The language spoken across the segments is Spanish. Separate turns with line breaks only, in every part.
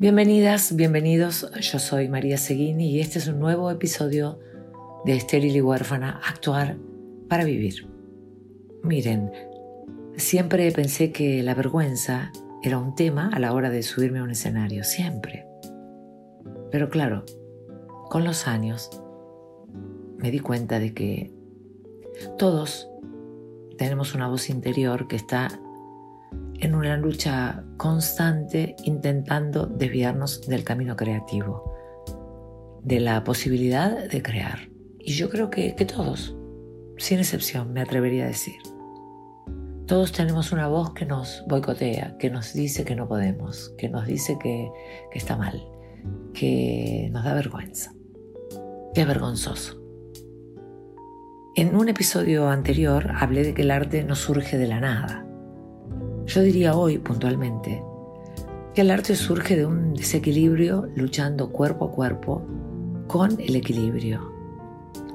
Bienvenidas, bienvenidos. Yo soy María Seguini y este es un nuevo episodio de Estéril y Huérfana, Actuar para Vivir. Miren, siempre pensé que la vergüenza era un tema a la hora de subirme a un escenario, siempre. Pero claro, con los años me di cuenta de que todos tenemos una voz interior que está en una lucha constante intentando desviarnos del camino creativo, de la posibilidad de crear. Y yo creo que, todos, sin excepción, me atrevería a decir. Todos tenemos una voz que nos boicotea, que nos dice que no podemos, que nos dice que, que está mal, que nos da vergüenza, que es vergonzoso. En un episodio anterior hablé de que el arte no surge de la nada, yo diría hoy puntualmente que el arte surge de un desequilibrio luchando cuerpo a cuerpo con el equilibrio.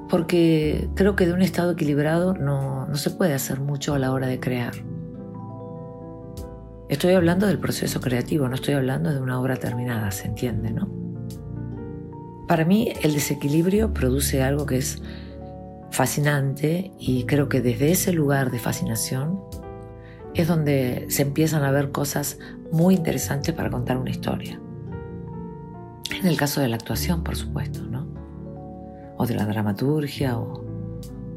Porque creo que de un estado equilibrado no, no se puede hacer mucho a la hora de crear. Estoy hablando del proceso creativo, no estoy hablando de una obra terminada, se entiende, ¿no? Para mí el desequilibrio produce algo que es fascinante y creo que desde ese lugar de fascinación es donde se empiezan a ver cosas muy interesantes para contar una historia. En el caso de la actuación, por supuesto, ¿no? O de la dramaturgia o,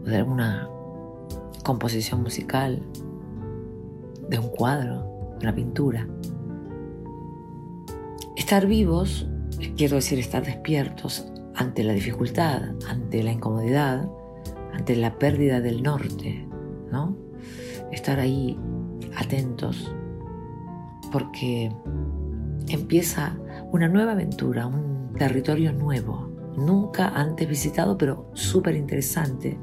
de alguna composición musical, de un cuadro, de una pintura. Estar vivos, quiero decir estar despiertos ante la dificultad, ante la incomodidad, ante la pérdida del norte, ¿no? Estar ahí atentos, porque empieza una nueva aventura, un territorio nuevo, nunca antes visitado, pero súper interesante,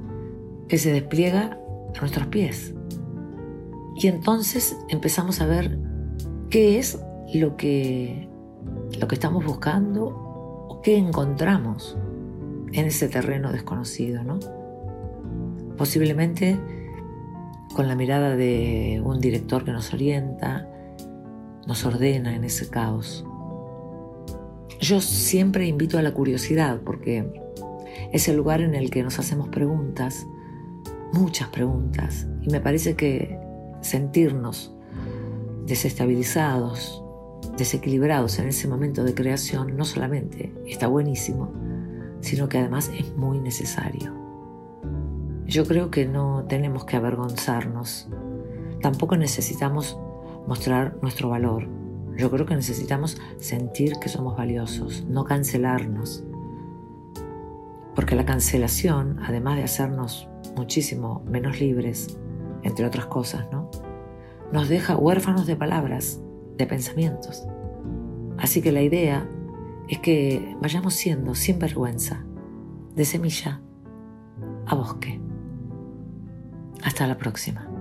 que se despliega a nuestros pies. Y entonces empezamos a ver qué es lo que, lo que estamos buscando o qué encontramos en ese terreno desconocido, ¿no? Posiblemente con la mirada de un director que nos orienta, nos ordena en ese caos. Yo siempre invito a la curiosidad porque es el lugar en el que nos hacemos preguntas, muchas preguntas, y me parece que sentirnos desestabilizados, desequilibrados en ese momento de creación no solamente está buenísimo, sino que además es muy necesario. Yo creo que no tenemos que avergonzarnos. Tampoco necesitamos mostrar nuestro valor. Yo creo que necesitamos sentir que somos valiosos, no cancelarnos. Porque la cancelación, además de hacernos muchísimo menos libres, entre otras cosas, ¿no? Nos deja huérfanos de palabras, de pensamientos. Así que la idea es que vayamos siendo sin vergüenza, de semilla a bosque. Hasta la próxima.